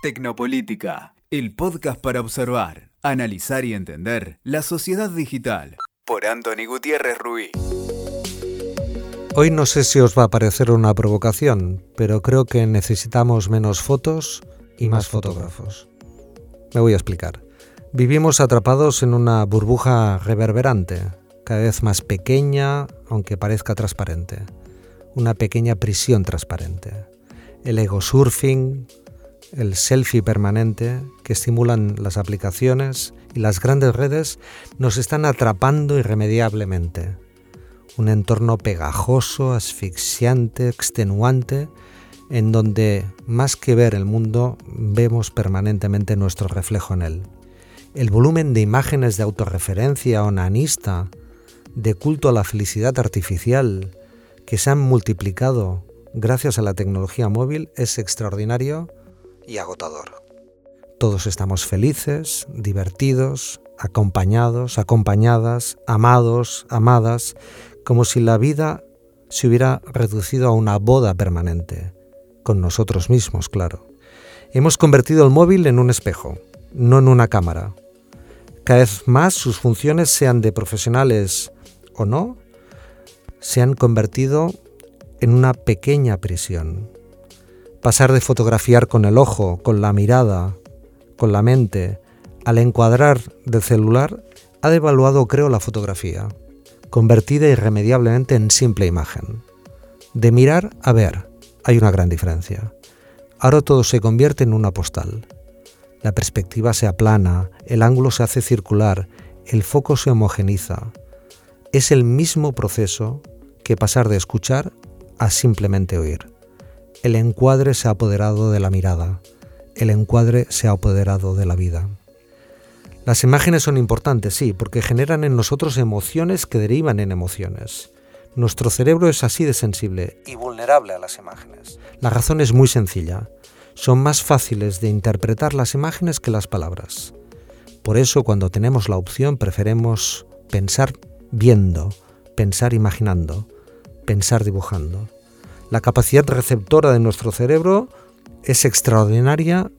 Tecnopolítica, el podcast para observar, analizar y entender la sociedad digital. Por Anthony Gutiérrez Ruiz. Hoy no sé si os va a parecer una provocación, pero creo que necesitamos menos fotos y más fotógrafos. Me voy a explicar. Vivimos atrapados en una burbuja reverberante, cada vez más pequeña, aunque parezca transparente. Una pequeña prisión transparente. El ego surfing, el selfie permanente que estimulan las aplicaciones y las grandes redes nos están atrapando irremediablemente. Un entorno pegajoso, asfixiante, extenuante, en donde más que ver el mundo, vemos permanentemente nuestro reflejo en él. El volumen de imágenes de autorreferencia onanista, de culto a la felicidad artificial, que se han multiplicado gracias a la tecnología móvil, es extraordinario y agotador. Todos estamos felices, divertidos, acompañados, acompañadas, amados, amadas, como si la vida se hubiera reducido a una boda permanente, con nosotros mismos, claro. Hemos convertido el móvil en un espejo, no en una cámara. Cada vez más sus funciones, sean de profesionales o no, se han convertido en una pequeña prisión, pasar de fotografiar con el ojo, con la mirada, con la mente, al encuadrar del celular, ha devaluado, creo, la fotografía, convertida irremediablemente en simple imagen. De mirar a ver, hay una gran diferencia. Ahora todo se convierte en una postal. La perspectiva se aplana, el ángulo se hace circular, el foco se homogeniza. Es el mismo proceso que pasar de escuchar a simplemente oír. El encuadre se ha apoderado de la mirada, el encuadre se ha apoderado de la vida. Las imágenes son importantes, sí, porque generan en nosotros emociones que derivan en emociones. Nuestro cerebro es así de sensible y vulnerable a las imágenes. La razón es muy sencilla. Son más fáciles de interpretar las imágenes que las palabras. Por eso cuando tenemos la opción preferemos pensar viendo, pensar imaginando, pensar dibujando. La capacidad receptora de nuestro cerebro es extraordinaria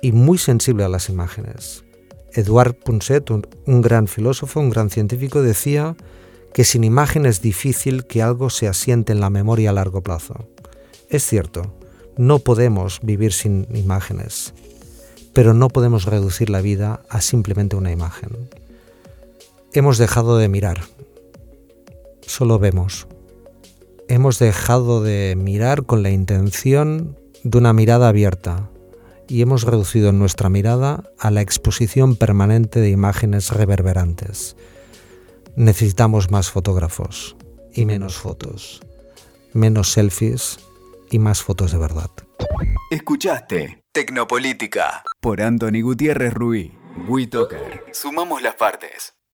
y muy sensible a las imágenes. Edouard Punset, un, gran filósofo, un gran científico, decía que sin imagen es difícil que algo se asiente en la memoria a largo plazo. Es cierto, no podemos vivir sin imágenes, pero no podemos reducir la vida a simplemente una imagen. Hemos dejado de mirar, solo vemos hemos dejado de mirar con la intención de una mirada abierta y hemos reducido nuestra mirada a la exposición permanente de imágenes reverberantes. Necesitamos más fotógrafos y menos fotos, menos selfies y más fotos de verdad. Escuchaste Tecnopolítica por Anthony Gutiérrez Ruiz. WeToker. Sumamos las partes.